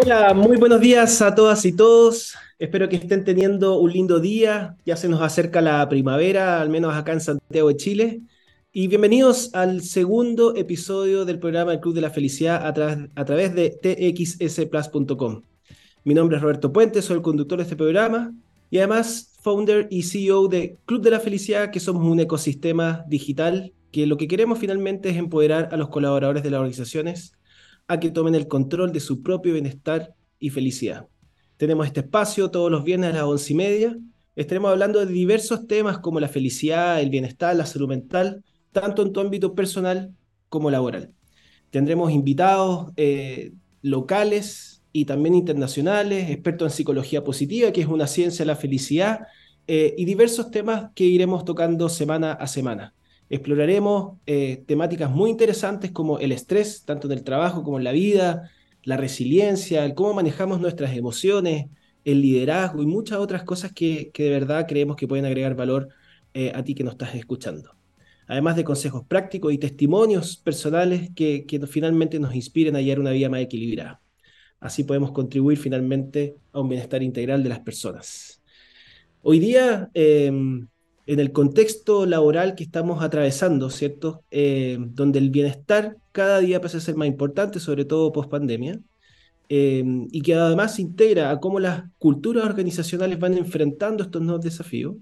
Hola, muy buenos días a todas y todos. Espero que estén teniendo un lindo día. Ya se nos acerca la primavera, al menos acá en Santiago de Chile. Y bienvenidos al segundo episodio del programa El Club de la Felicidad a, través de txsplus.com. Mi nombre es Roberto Puente, soy el conductor de este programa y además founder y CEO de Club de la Felicidad, que somos un ecosistema digital que lo que queremos finalmente es empoderar a los colaboradores de las organizaciones a que tomen el control de su propio bienestar y felicidad. Tenemos este espacio todos los viernes a las once y media. Estaremos hablando de diversos temas como la felicidad, el bienestar, la salud mental, tanto en tu ámbito personal como laboral. Tendremos invitados eh, locales y también internacionales, expertos en psicología positiva, que es una ciencia de la felicidad, eh, y diversos temas que iremos tocando semana a semana. Exploraremos eh, temáticas muy interesantes como el estrés, tanto en el trabajo como en la vida, la resiliencia, cómo manejamos nuestras emociones, el liderazgo y muchas otras cosas que, de verdad creemos que pueden agregar valor eh, a ti que nos estás escuchando. Además de consejos prácticos y testimonios personales que, que finalmente nos inspiren a hallar una vida más equilibrada. Así podemos contribuir finalmente a un bienestar integral de las personas. Hoy día em, en el contexto laboral que estamos atravesando, ¿cierto? Eh, donde el bienestar cada día parece ser más importante, sobre todo post pandemia, eh, y que además integra a cómo las culturas organizacionales van enfrentando estos nuevos desafíos,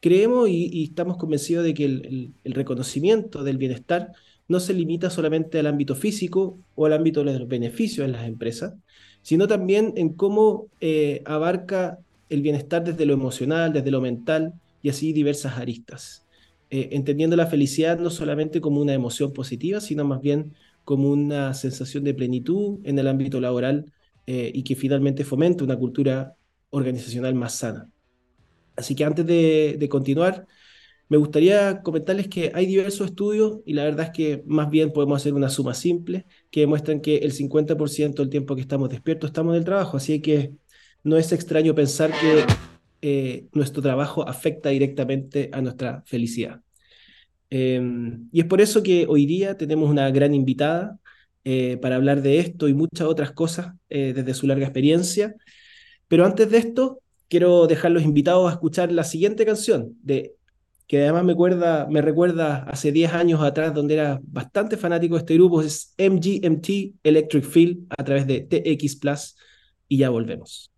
creemos y, estamos convencidos de que el, reconocimiento del bienestar no se limita solamente al ámbito físico o al ámbito de los beneficios en las empresas, sino también en cómo eh, abarca el bienestar desde lo emocional, desde lo mental, y así diversas aristas, eh, entendiendo la felicidad no solamente como una emoción positiva, sino más bien como una sensación de plenitud en el ámbito laboral eh, y que finalmente fomenta una cultura organizacional más sana. Así que antes de, continuar, me gustaría comentarles que hay diversos estudios y la verdad es que más bien podemos hacer una suma simple que demuestran que el 50% del tiempo que estamos despiertos estamos en el trabajo, así que no es extraño pensar que eh, nuestro trabajo afecta directamente a nuestra felicidad. Em, y es por eso que hoy día tenemos una gran invitada eh, para hablar de esto y muchas otras cosas eh, desde su larga experiencia. Pero antes de esto, quiero dejarlos invitados a escuchar la siguiente canción, de, que además me, recuerda, me recuerda hace 10 años atrás, donde era bastante fanático de este grupo, es MGMT Electric Field a través de TX Plus, y ya volvemos.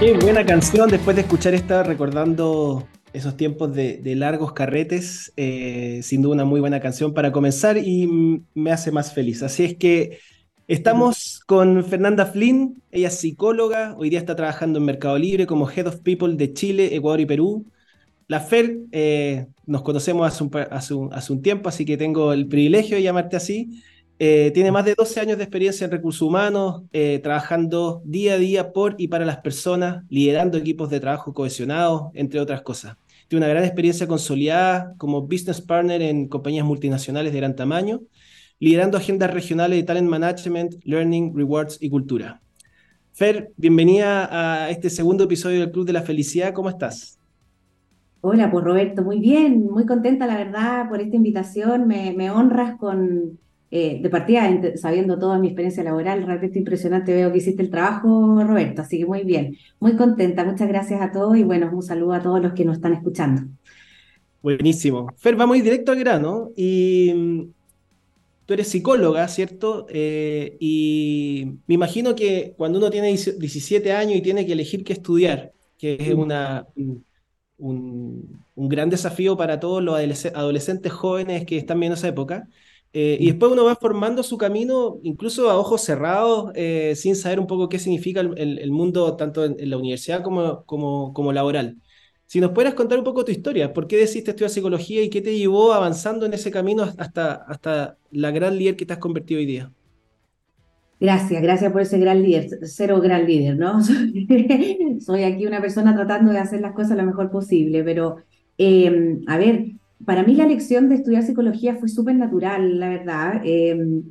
Qué buena canción después de escuchar esta, recordando esos tiempos de, largos carretes. Eh, sin duda una muy buena canción para comenzar y me hace más feliz. Así es que estamos con Fernanda Flynn, ella es psicóloga, hoy día está trabajando en Mercado Libre como Head of People de Chile, Ecuador y Perú. La Fer, eh, nos conocemos hace un tiempo, así que tengo el privilegio de llamarte así. Eh, tiene más de 12 años de experiencia en recursos humanos, eh, trabajando día a día por y para las personas, liderando equipos de trabajo cohesionados, entre otras cosas. Tiene una gran experiencia consolidada como business partner en compañías multinacionales de gran tamaño, liderando agendas regionales de talent management, learning, rewards y cultura. Fer, bienvenida a este segundo episodio del Club de la Felicidad. ¿Cómo estás? Hola, pues Roberto, muy bien, muy contenta la verdad por esta invitación. me honras con, eh, de partida, sabiendo toda mi experiencia laboral, realmente impresionante veo que hiciste el trabajo, Roberto, así que muy bien, muy contenta, muchas gracias a todos y bueno, un saludo a todos los que nos están escuchando. Buenísimo. Fer, vamos directo al grano y mm, tú eres psicóloga, ¿cierto? Eh, y me imagino que cuando uno tiene 17 años y tiene que elegir qué estudiar, que es una, un, un gran desafío para todos los adolescentes jóvenes que están viendo esa época, eh, y después uno va formando su camino, incluso a ojos cerrados, eh, sin saber un poco qué significa el, mundo, tanto en, la universidad como, como, como, laboral. Si nos pudieras contar un poco tu historia, ¿por qué decidiste estudiar psicología y qué te llevó avanzando en ese camino hasta, hasta la gran líder que te has convertido hoy día? Gracias, gracias por ese gran líder, cero gran líder, ¿no? Soy aquí una persona tratando de hacer las cosas lo mejor posible, pero eh, a ver, para mí la lección de estudiar psicología fue súper natural, la verdad. Em,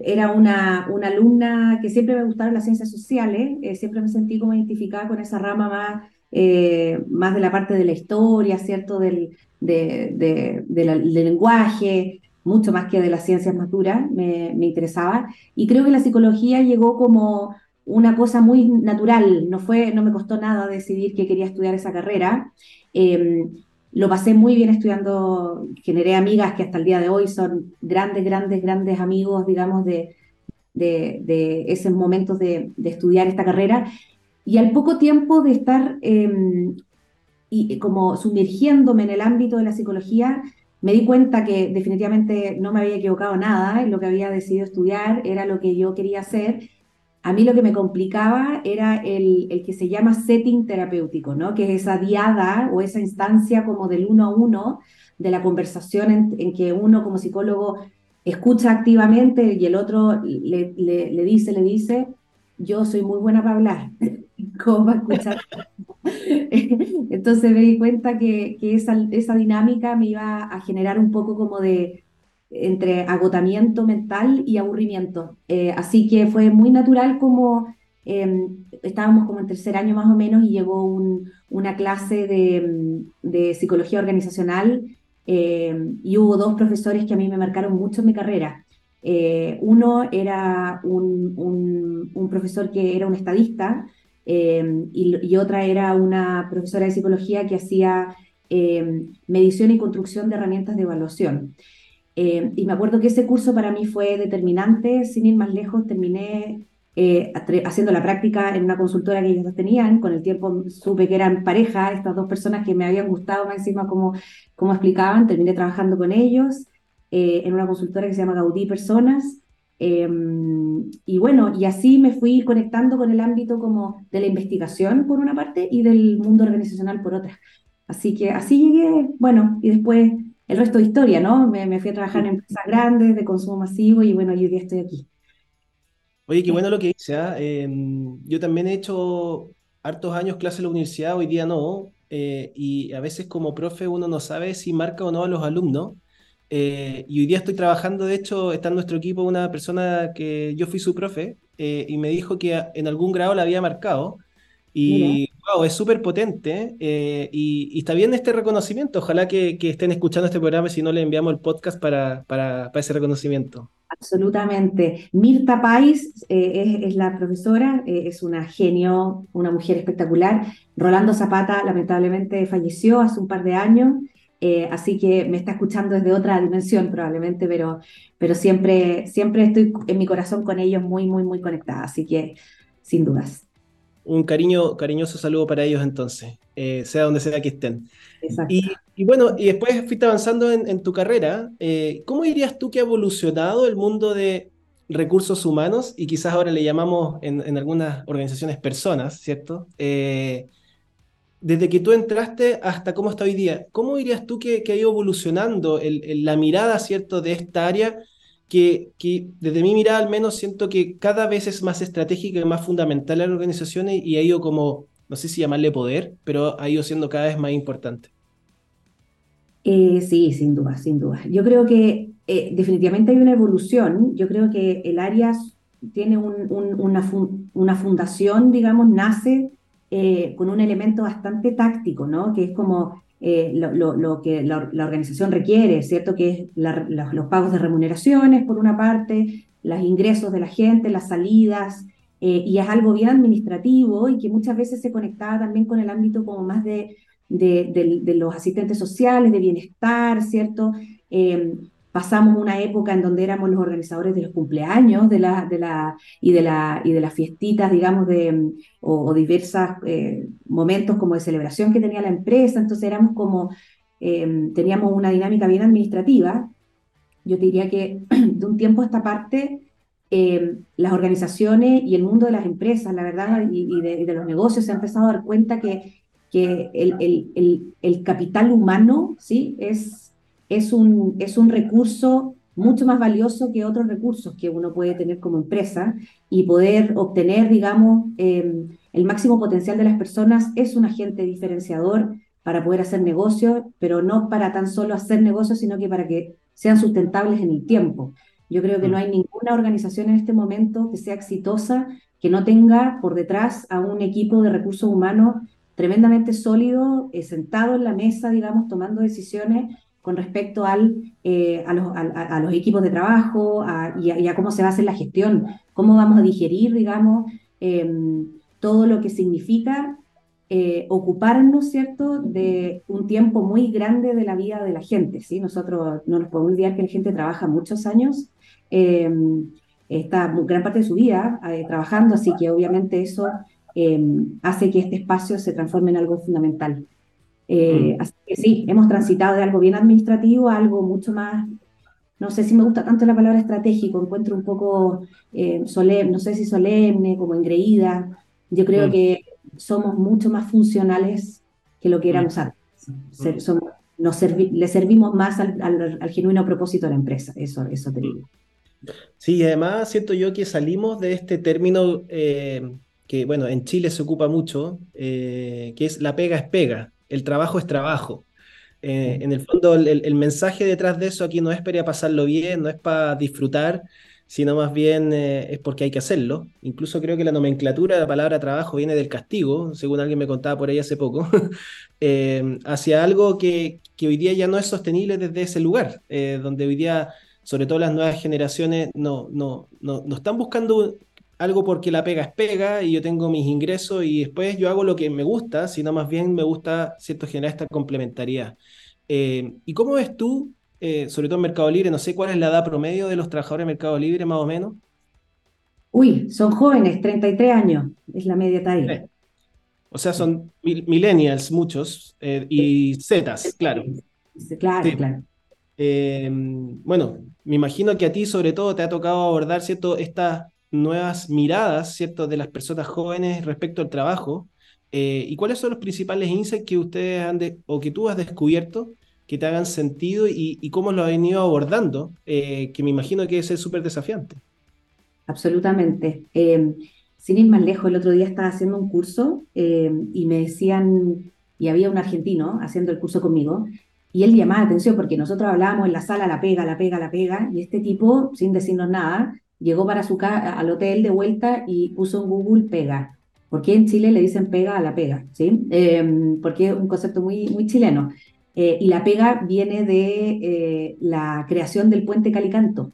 era una, una, alumna que siempre me gustaron las ciencias sociales, eh, siempre me sentí como identificada con esa rama más, eh, más de la parte de la historia, ¿cierto? Del, del lenguaje. mucho más que de las ciencias más duras, me, me interesaba. Y creo que la psicología llegó como una cosa muy natural, no, fue, no me costó nada decidir que quería estudiar esa carrera. Em, lo pasé muy bien estudiando, generé amigas que hasta el día de hoy son grandes, grandes, grandes amigos, digamos, de, de, esos momentos de, estudiar esta carrera. Y al poco tiempo de estar em, y, como sumergiéndome en el ámbito de la psicología, me di cuenta que definitivamente no me había equivocado nada, lo que había decidido estudiar era lo que yo quería hacer a mí lo que me complicaba era el, el, que se llama setting terapéutico, ¿no? que es esa diada o esa instancia como del uno a uno de la conversación en, que uno como psicólogo escucha activamente y el otro le, le, dice, le dice, yo soy muy buena para hablar, ¿cómo va a escuchar? Entonces me di cuenta que, que esa, esa dinámica me iba a generar un poco como de, entre agotamiento mental y aburrimiento. Eh, así que fue muy natural como em, estábamos como en tercer año más o menos y llegó una clase de, psicología organizacional em, y hubo dos profesores que a mí me marcaron mucho en mi carrera. Eh, uno era un, profesor que era un estadista em, y, y, otra era una profesora de psicología que hacía medición y construcción de herramientas de evaluación. Eh, y me acuerdo que ese curso para mí fue determinante, sin ir más lejos, terminé eh, haciendo la práctica en una consultora que ellos tenían, con el tiempo supe que eran pareja, estas dos personas que me habían gustado más encima como, como explicaban, terminé trabajando con ellos eh, en una consultora que se llama Gaudí Personas, em, y bueno, y así me fui conectando con el ámbito como de la investigación por una parte y del mundo organizacional por otra. Así que así llegué, bueno, y después el resto de historia, ¿no? Me, fui a trabajar en empresas grandes de consumo masivo y bueno, hoy día estoy aquí. Oye, qué bueno lo que dice. ¿ah? Em, yo también he hecho hartos años clase en la universidad, hoy día no, eh, y a veces como profe uno no sabe si marca o no a los alumnos. Eh, y hoy día estoy trabajando, de hecho, está en nuestro equipo una persona que yo fui su profe eh, y me dijo que en algún grado la había marcado. Y wow, es súper potente eh, y, está bien este reconocimiento. Ojalá que, estén escuchando este programa si no le enviamos el podcast para, ese reconocimiento. Absolutamente. Mirta Pais eh, es, la profesora, eh, es una genio, una mujer espectacular. Rolando Zapata lamentablemente falleció hace un par de años, así que me está escuchando desde otra dimensión probablemente, pero, pero siempre, siempre estoy en mi corazón con ellos muy, muy, muy conectada, así que sin dudas un cariño, cariñoso saludo para ellos entonces, eh, sea donde sea que estén. Y, bueno, y después fuiste avanzando en, tu carrera. Eh, ¿Cómo dirías tú que ha evolucionado el mundo de recursos humanos? Y quizás ahora le llamamos en, algunas organizaciones personas, ¿cierto? Eh, desde que tú entraste hasta cómo está hoy día, ¿cómo dirías tú que, ha ido evolucionando la mirada, ¿cierto?, de esta área que, desde mi mirada al menos siento que cada vez es más estratégica y más fundamental en las organizaciones y ha ido como, no sé si llamarle poder, pero ha ido siendo cada vez más importante. Eh, sí, sin duda, sin duda. Yo creo que eh, definitivamente hay una evolución. Yo creo que el área tiene una, una, fundación, digamos, nace eh, con un elemento bastante táctico, ¿no? Que es como eh, lo, que la, organización requiere, ¿cierto? Que es los pagos de remuneraciones, por una parte, los ingresos de la gente, las salidas, eh, y es algo bien administrativo y que muchas veces se conectaba también con el ámbito como más de, de, los asistentes sociales, de bienestar, ¿cierto? Eh, pasamos una época en donde éramos los organizadores de los cumpleaños de la, de la, y, de la, y de las fiestitas, digamos, de, o, diversos eh, momentos como de celebración que tenía la empresa, entonces éramos como, eh, teníamos una dinámica bien administrativa. Yo te diría que de un tiempo a esta parte, eh, las organizaciones y el mundo de las empresas, la verdad, y, de, de, los negocios se han empezado a dar cuenta que, que el, el, el, el capital humano ¿sí? es es un, es un recurso mucho más valioso que otros recursos que uno puede tener como empresa y poder obtener, digamos, em, el máximo potencial de las personas es un agente diferenciador para poder hacer negocios, pero no para tan solo hacer negocios, sino que para que sean sustentables en el tiempo. Yo creo que no hay ninguna organización en este momento que sea exitosa que no tenga por detrás a un equipo de recursos humanos tremendamente sólido, eh, sentado en la mesa, digamos, tomando decisiones con respecto al, eh, a, los, a, los, equipos de trabajo y, a, cómo se va a hacer la gestión, cómo vamos a digerir, digamos, em, todo lo que significa eh, ocuparnos, ¿cierto?, de un tiempo muy grande de la vida de la gente, ¿sí? Nosotros no nos podemos olvidar que la gente trabaja muchos años, em, está gran parte de su vida eh, trabajando, así que obviamente eso em, hace que este espacio se transforme en algo fundamental. Eh, mm. Así que sí, hemos transitado de algo bien administrativo a algo mucho más, no sé si me gusta tanto la palabra estratégico, encuentro un poco solemne, no sé si solemne, como engreída. Yo creo mm. que somos mucho más funcionales que lo que éramos mm. antes. nos le servimos más al, genuino propósito de la empresa, eso, eso te digo. Sí, además siento yo que salimos de este término eh, que, bueno, en Chile se ocupa mucho, eh, que es la pega es pega, el trabajo es trabajo. Eh, en el fondo, el, el, mensaje detrás de eso aquí no es para pasarlo bien, no es para disfrutar, sino más bien eh, es porque hay que hacerlo. Incluso creo que la nomenclatura de la palabra trabajo viene del castigo, según alguien me contaba por ahí hace poco, eh, hacia algo que, que, hoy día ya no es sostenible desde ese lugar, donde hoy día, sobre todo las nuevas generaciones, no, no, no, no están buscando algo porque la pega es pega y yo tengo mis ingresos y después yo hago lo que me gusta, sino más bien me gusta, ¿cierto?, generar esta complementariedad. ¿Y cómo ves tú eh, sobre todo en Mercado Libre, no sé cuál es la edad promedio de los trabajadores de Mercado Libre, más o menos. Uy, son jóvenes, 33 años, es la media talla. O sea, son millennials muchos eh, y Zetas, claro. Claro, claro. Bueno, me imagino que a ti sobre todo te ha tocado abordar, ¿cierto? Estas nuevas miradas, ¿cierto? De las personas jóvenes respecto al trabajo. Eh, ¿Y cuáles son los principales insights que ustedes han o que tú has descubierto que te hagan sentido y, cómo lo han ido abordando, eh, que me imagino que es súper desafiante. Absolutamente. Eh, sin ir más lejos, el otro día estaba haciendo un curso eh, y me decían, y había un argentino haciendo el curso conmigo, y él llamaba la atención porque nosotros hablábamos en la sala, la pega, la pega, la pega, y este tipo, sin decirnos nada, llegó para su al hotel de vuelta y puso en Google pega. ¿Por qué en Chile le dicen pega a la pega? ¿sí? porque es un concepto muy, muy chileno. Eh, y la pega viene de eh, la creación del puente Calicanto.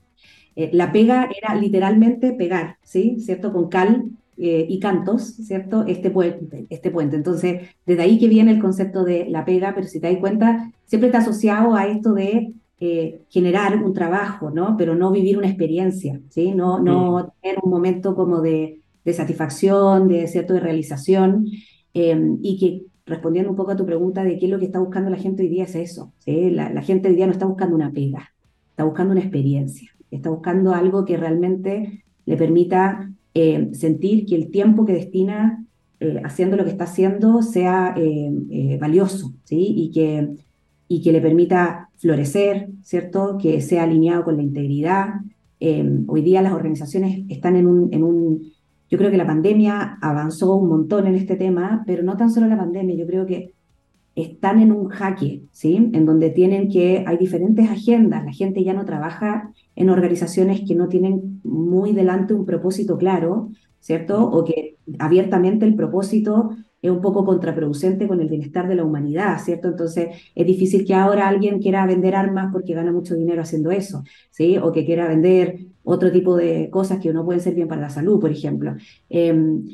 Eh, la pega era literalmente pegar, ¿sí? ¿Cierto? Con cal y cantos, ¿cierto? Este puente, este puente. Entonces, desde ahí que viene el concepto de la pega, pero si te das cuenta, siempre está asociado a esto de generar un trabajo, ¿no? Pero no vivir una experiencia, ¿sí? No, no mm. tener un momento como de, de satisfacción, de cierto de realización, y que respondiendo un poco a tu pregunta de qué es lo que está buscando la gente hoy día, es eso. La, gente hoy día no está buscando una pega, está buscando una experiencia, está buscando algo que realmente le permita eh, sentir que el tiempo que destina eh, haciendo lo que está haciendo sea eh, valioso ¿sí? y, que, y que le permita florecer, ¿cierto? que sea alineado con la integridad. hoy día las organizaciones están en un, en un yo creo que la pandemia avanzó un montón en este tema, pero no tan solo la pandemia, yo creo que están en un jaque, ¿sí? En donde tienen que, hay diferentes agendas, la gente ya no trabaja en organizaciones que no tienen muy delante un propósito claro, ¿cierto? O que abiertamente el propósito es un poco contraproducente con el bienestar de la humanidad, ¿cierto? Entonces es difícil que ahora alguien quiera vender armas porque gana mucho dinero haciendo eso, ¿sí? O que quiera vender otro tipo de cosas que no pueden ser bien para la salud, por ejemplo. Em,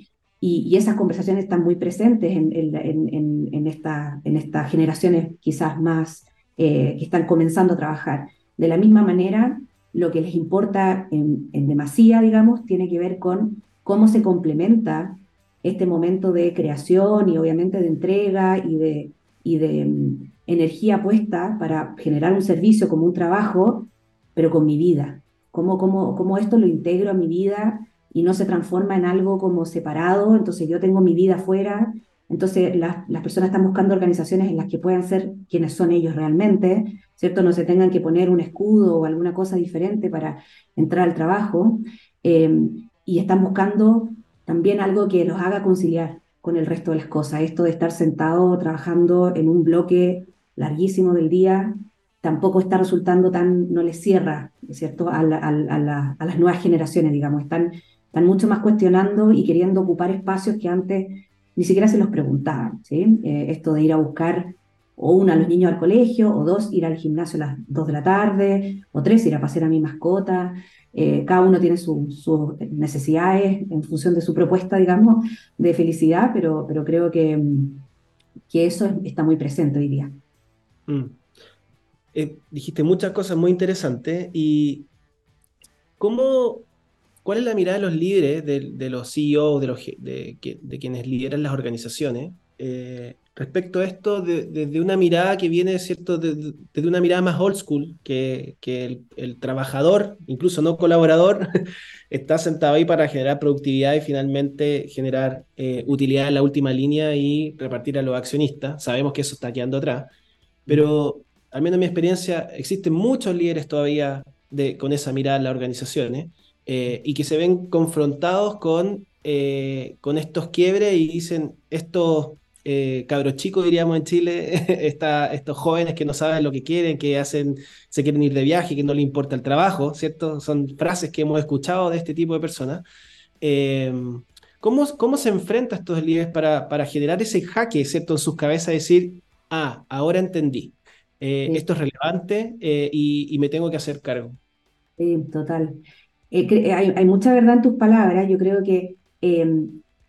y, esas conversaciones están muy presentes en, en, esta, en estas generaciones quizás más eh, que están comenzando a trabajar. De la misma manera, lo que les importa en, demasía, digamos, tiene que ver con cómo se complementa este momento de creación y obviamente de entrega y de, y de mm, energía puesta para generar un servicio como un trabajo, pero con mi vida. Cómo, cómo, cómo esto lo integro a mi vida y no se transforma en algo como separado, entonces yo tengo mi vida afuera, entonces las, las personas están buscando organizaciones en las que puedan ser quienes son ellos realmente, ¿cierto? No se tengan que poner un escudo o alguna cosa diferente para entrar al trabajo, eh, y están buscando también algo que los haga conciliar con el resto de las cosas. Esto de estar sentado trabajando en un bloque larguísimo del día tampoco está resultando tan, no les cierra, ¿cierto?, a, las nuevas generaciones, digamos. Están, están mucho más cuestionando y queriendo ocupar espacios que antes ni siquiera se los preguntaban, ¿sí? Eh, esto de ir a buscar o una, los niños al colegio, o dos, ir al gimnasio a las dos de la tarde, o tres, ir a pasear a mi mascota. Eh, cada uno tiene sus necesidades en función de su propuesta, digamos, de felicidad, pero, pero creo que, que eso está muy presente hoy día. Mm. Eh, dijiste muchas cosas muy interesantes y ¿cómo, ¿cuál es la mirada de los líderes, de, los CEOs, de, los, de, quienes lideran las organizaciones? Eh, respecto a esto desde una mirada que viene, ¿cierto?, desde una mirada más old school, que, que el, trabajador, incluso no colaborador, está sentado ahí para generar productividad y finalmente generar eh, utilidad en la última línea y repartir a los accionistas. Sabemos que eso está quedando atrás, pero al menos en mi experiencia, existen muchos líderes todavía de, con esa mirada en las organizaciones eh, y que se ven confrontados con, eh, con estos quiebres y dicen, estos eh, cabros chicos, diríamos en Chile, estos jóvenes que no saben lo que quieren, que hacen, se quieren ir de viaje, que no les importa el trabajo, ¿cierto? Son frases que hemos escuchado de este tipo de personas. Em, ¿cómo, ¿Cómo se enfrenta a estos líderes para, para generar ese jaque, ¿cierto? En sus cabezas, decir, ah, ahora entendí, eh, esto es relevante eh, y, me tengo que hacer cargo. Sí, total. hay, hay, mucha verdad en tus palabras. Yo creo que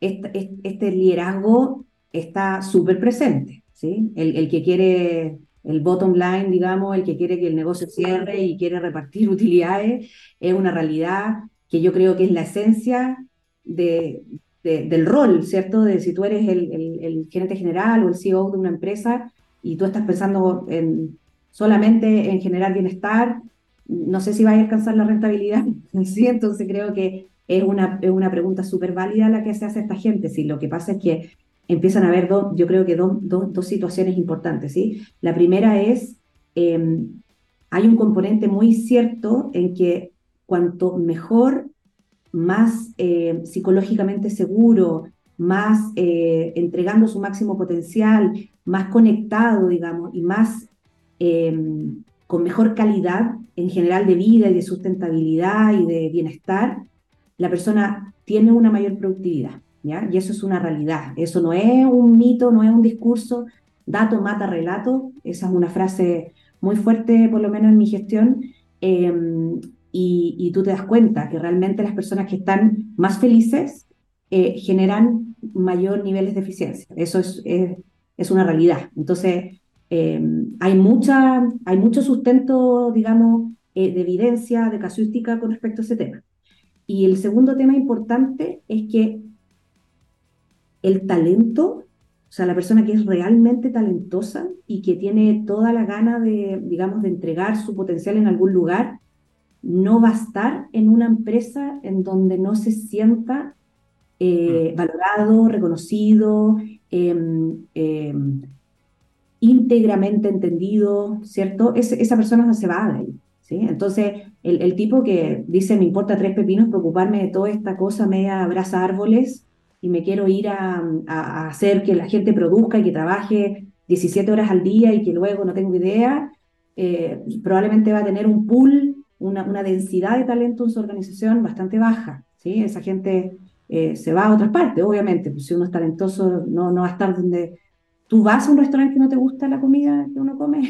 este liderazgo está súper presente, ¿sí? El, el, que quiere el bottom line, digamos, el que quiere que el negocio cierre y quiere repartir utilidades, es una realidad que yo creo que es la esencia de, del rol, ¿cierto? De si tú eres el, el, gerente general o el CEO de una empresa y tú estás pensando en, solamente en generar bienestar, no sé si va a alcanzar la rentabilidad, ¿sí? Entonces creo que es una, es una pregunta súper válida la que se hace a esta gente, si lo que pasa es que empiezan a haber dos, yo creo que dos, dos, situaciones importantes, ¿sí? La primera es, em, hay un componente muy cierto en que cuanto mejor, más eh, psicológicamente seguro, más eh, entregando su máximo potencial, más conectado, digamos, y más em, con mejor calidad en general de vida y de sustentabilidad y de bienestar, la persona tiene una mayor productividad. Y eso es una realidad. Eso no es un mito, no es un discurso. Dato mata relato. Esa es una frase muy fuerte, por lo menos en mi gestión. Em, y, tú te das cuenta que realmente las personas que están más felices eh, generan mayor niveles de eficiencia. Eso es, es, una realidad. Entonces, em, hay, mucha, hay mucho sustento, digamos, eh, de evidencia, de casuística con respecto a ese tema. Y el segundo tema importante es que el talento, o sea, la persona que es realmente talentosa y que tiene toda la gana de, digamos, de entregar su potencial en algún lugar, no va a estar en una empresa en donde no se sienta eh, mm. valorado, reconocido, em, em, íntegramente entendido, ¿cierto? esa persona no se va de ahí. ¿sí? Entonces, el, el, tipo que dice, me importa tres pepinos preocuparme de toda esta cosa media abraza árboles, y me quiero ir a, hacer que la gente produzca y que trabaje 17 horas al día y que luego no tengo idea, eh, probablemente va a tener un pool, una, una, densidad de talento en su organización bastante baja. ¿sí? Esa gente eh, se va a otras partes, obviamente. Pues si uno es talentoso, no, no va a estar donde... Tú vas a un restaurante que no te gusta la comida que uno come.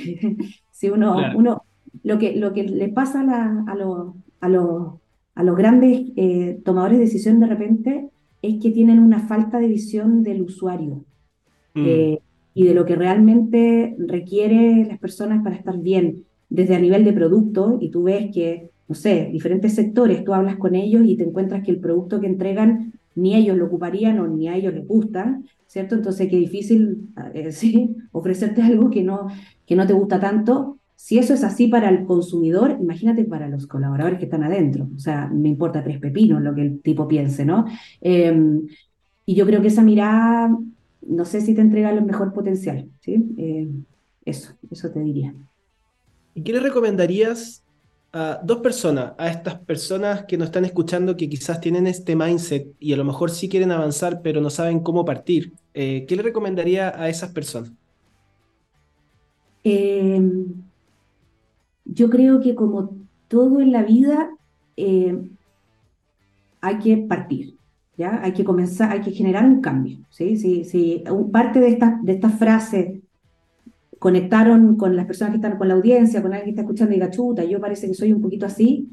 si uno, uno lo, que, lo que le pasa a, a, los, a, los, a los grandes eh, tomadores de decisión de repente es que tienen una falta de visión del usuario mm. eh, y de lo que realmente requiere las personas para estar bien, desde a nivel de producto, y tú ves que, no sé, diferentes sectores, tú hablas con ellos y te encuentras que el producto que entregan ni ellos lo ocuparían o ni a ellos les gusta, ¿cierto? Entonces, qué difícil, eh, sí, ofrecerte algo que no, que no te gusta tanto, si eso es así para el consumidor, imagínate para los colaboradores que están adentro. O sea, me importa tres pepinos lo que el tipo piense, ¿no? Em, y yo creo que esa mirada, no sé si te entrega el mejor potencial, ¿sí? Em, eso, eso te diría. ¿Y qué le recomendarías a dos personas, a estas personas que nos están escuchando que quizás tienen este mindset y a lo mejor sí quieren avanzar, pero no saben cómo partir? Eh, ¿Qué le recomendaría a esas personas? Eh, yo creo que como todo en la vida, eh, hay que partir, ¿ya? Hay que comenzar, hay que generar un cambio, ¿sí? Si, parte de esta, de esta frase conectaron con las personas que están con la audiencia, con alguien que está escuchando y diga, chuta, yo parece que soy un poquito así,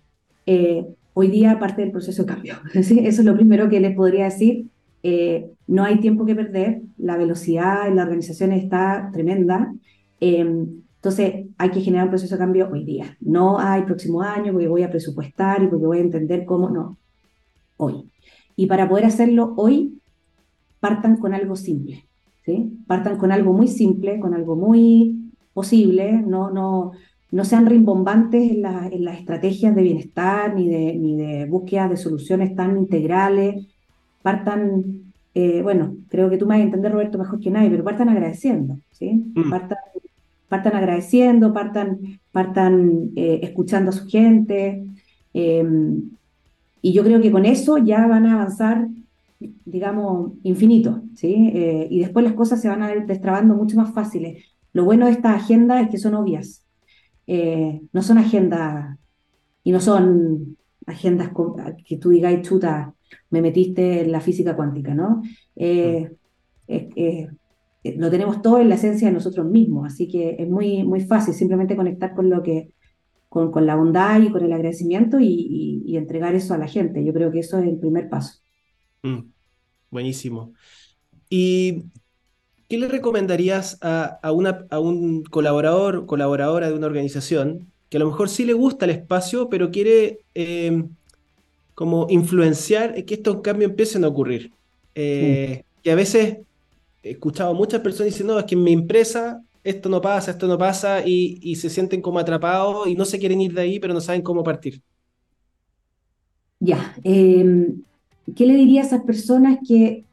eh, hoy día parte del proceso de cambio. Eso es lo primero que les podría decir. Eh, no hay tiempo que perder, la velocidad en la organización está tremenda. Em, entonces hay que generar un proceso de cambio hoy día. No hay próximo año porque voy a presupuestar y porque voy a entender cómo, no, hoy. Y para poder hacerlo hoy, partan con algo simple. ¿sí? Partan con algo muy simple, con algo muy posible, no, no, no sean rimbombantes en, en las estrategias de bienestar ni de, ni de búsqueda de soluciones tan integrales. Partan, eh, bueno, creo que tú me vas a entender, Roberto, mejor que nadie, pero partan agradeciendo, ¿sí? Mm. Partan, partan, agradeciendo, partan, partan eh, escuchando a su gente. Em, y yo creo que con eso ya van a avanzar digamos, infinito, ¿sí? Eh, y después las cosas se van a ir destrabando mucho más fáciles. Lo bueno de esta agenda es que son obvias. Eh, no son agendas, y no son agendas que tú digas, chuta, me metiste en la física cuántica, ¿no? Eh, lo tenemos todo en la esencia de nosotros mismos, así que es muy, muy fácil simplemente conectar con lo que, con, con la bondad y con el agradecimiento y, y, entregar eso a la gente. Yo creo que eso es el primer paso. Mm. Buenísimo. ¿Y qué le recomendarías a, una, a un colaborador, colaboradora de una organización que a lo mejor sí le gusta el espacio, pero quiere em, como influenciar que estos cambios empiecen a ocurrir? Eh, que a veces he escuchado a muchas personas diciendo, no, es que en mi empresa esto no pasa, esto no pasa, y, se sienten como atrapados y no se quieren ir de ahí, pero no saben cómo partir. Ya, eh, ¿Qué le diría a esas personas que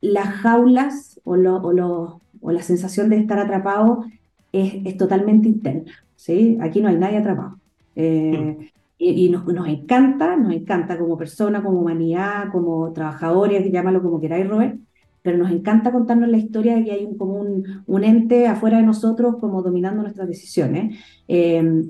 las jaulas o, la sensación de estar atrapado es, totalmente interna? ¿sí? Aquí no hay nadie atrapado. Eh, y, nos, encanta, nos encanta como persona, como humanidad, como trabajadores, llámalo como queráis, Robert, pero nos encanta contarnos la historia de que hay un, como un, ente afuera de nosotros como dominando nuestras decisiones. Eh,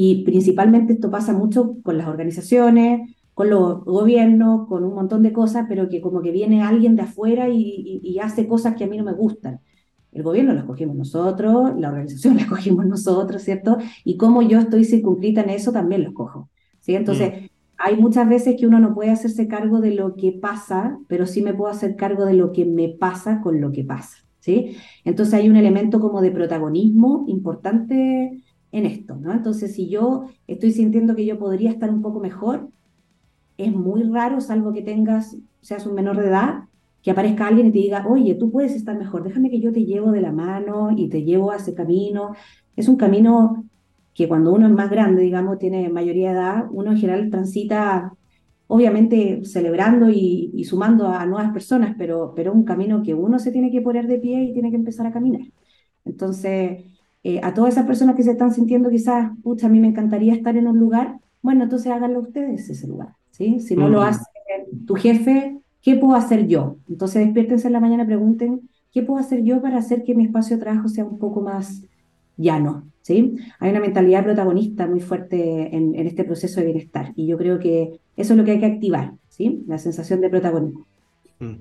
y principalmente esto pasa mucho con las organizaciones, con los gobiernos, con un montón de cosas, pero que como que viene alguien de afuera y, hace cosas que a mí no me gustan. El gobierno lo escogimos nosotros, la organización la escogimos nosotros, ¿cierto? Y como yo estoy circunscrita en eso, también lo escojo. ¿Sí? Entonces, mm. hay muchas veces que uno no puede hacerse cargo de lo que pasa, pero sí me puedo hacer cargo de lo que me pasa con lo que pasa. ¿sí? Entonces, hay un elemento como de protagonismo importante en esto, ¿no? Entonces, si yo estoy sintiendo que yo podría estar un poco mejor, es muy raro, salvo que tengas, seas un menor de edad, que aparezca alguien y te diga, oye, tú puedes estar mejor, déjame que yo te llevo de la mano y te llevo a ese camino. Es un camino que cuando uno es más grande, digamos, tiene mayoría de edad, uno en general transita, obviamente celebrando y, sumando a nuevas personas, pero, pero un camino que uno se tiene que poner de pie y tiene que empezar a caminar. Entonces, eh, a todas esas personas que se están sintiendo quizás, pucha, a mí me encantaría estar en un lugar, bueno, entonces háganlo ustedes ese lugar. Si no lo mm. hace tu jefe, ¿qué puedo hacer yo? Entonces despiértense en la mañana y pregunten, ¿qué puedo hacer yo para hacer que mi espacio de trabajo sea un poco más llano? ¿sí? Hay una mentalidad protagonista muy fuerte en, este proceso de bienestar y yo creo que eso es lo que hay que activar, ¿sí? la sensación de protagonismo. Mm.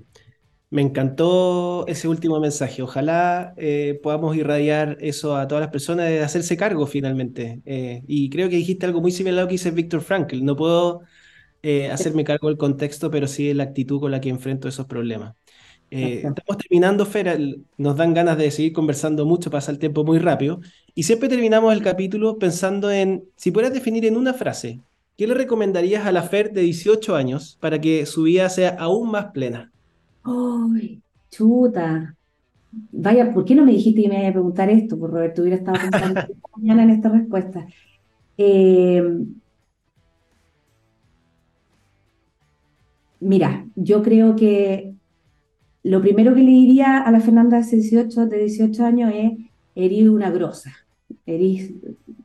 Me encantó ese último mensaje. Ojalá eh, podamos irradiar eso a todas las personas de hacerse cargo finalmente. Eh, y creo que dijiste algo muy similar a lo que dice Víctor Frankl. No puedo eh, hacerme cargo del contexto, pero sí de la actitud con la que enfrento esos problemas. Eh, estamos terminando, Fera, nos dan ganas de seguir conversando mucho, pasa el tiempo muy rápido, y siempre terminamos el capítulo pensando en, si pudieras definir en una frase, ¿qué le recomendarías a la Fer de 18 años para que su vida sea aún más plena? ¡Ay, chuta! Vaya, ¿por qué no me dijiste que me iba a preguntar esto? Por Roberto, hubiera estado pensando mañana en esta respuesta. Eh, Mira, yo creo que lo primero que le diría a la Fernanda de 18, de 18 años es, eres una grosa, eres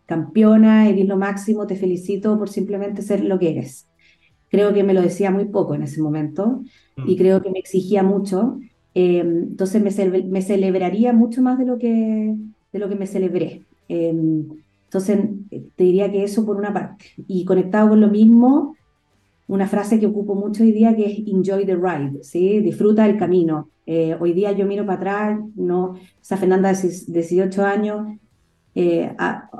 campeona, eres lo máximo, te felicito por simplemente ser lo que eres. Creo que me lo decía muy poco en ese momento mm. y creo que me exigía mucho. Em, entonces me, celebraría mucho más de lo que, de lo que me celebré. Em, entonces te diría que eso por una parte. Y conectado con lo mismo, una frase que ocupo mucho hoy día que es enjoy the ride, ¿sí? Disfruta el camino. Eh, hoy día yo miro para atrás, no, esa Fernanda de 18 años, eh,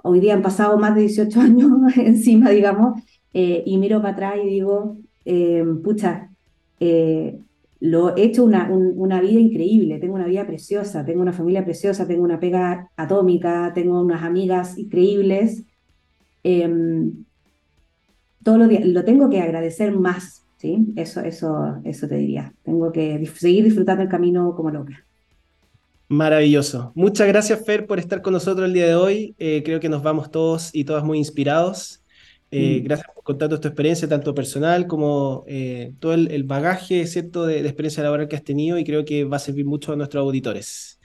hoy día han pasado más de 18 años encima, digamos, eh, y miro para atrás y digo, pucha, lo he hecho una, una vida increíble, tengo una vida preciosa, tengo una familia preciosa, tengo una pega atómica, tengo unas amigas increíbles. Em, todo lo, lo tengo que agradecer más, ¿sí? Eso, eso, eso te diría. Tengo que seguir disfrutando el camino como loca. Maravilloso. Muchas gracias, Fer, por estar con nosotros el día de hoy. Eh, creo que nos vamos todos y todas muy inspirados. Eh, mm. Gracias por contarnos tu experiencia, tanto personal como eh, todo el, bagaje ¿cierto? De, de, experiencia laboral que has tenido y creo que va a servir mucho a nuestros auditores.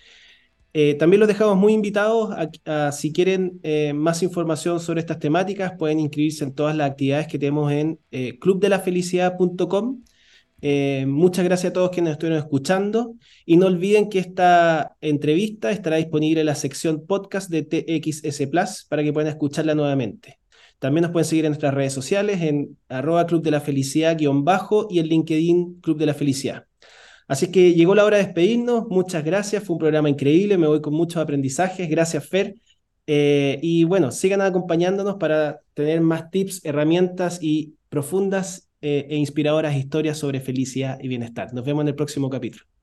Eh, también los dejamos muy invitados a, si quieren eh, más información sobre estas temáticas, pueden inscribirse en todas las actividades que tenemos en eh, clubdelafelicidad.com. muchas gracias a todos quienes estuvieron escuchando y no olviden que esta entrevista estará disponible en la sección podcast de TXS Plus para que puedan escucharla nuevamente. También nos pueden seguir en nuestras redes sociales en arroba club de la felicidad guion bajo y en LinkedIn Club de la Felicidad. Así que llegó la hora de despedirnos. Muchas gracias. Fue un programa increíble. Me voy con muchos aprendizajes. Gracias, Fer. Eh, y bueno, sigan acompañándonos para tener más tips, herramientas y profundas eh, e inspiradoras historias sobre felicidad y bienestar. Nos vemos en el próximo capítulo.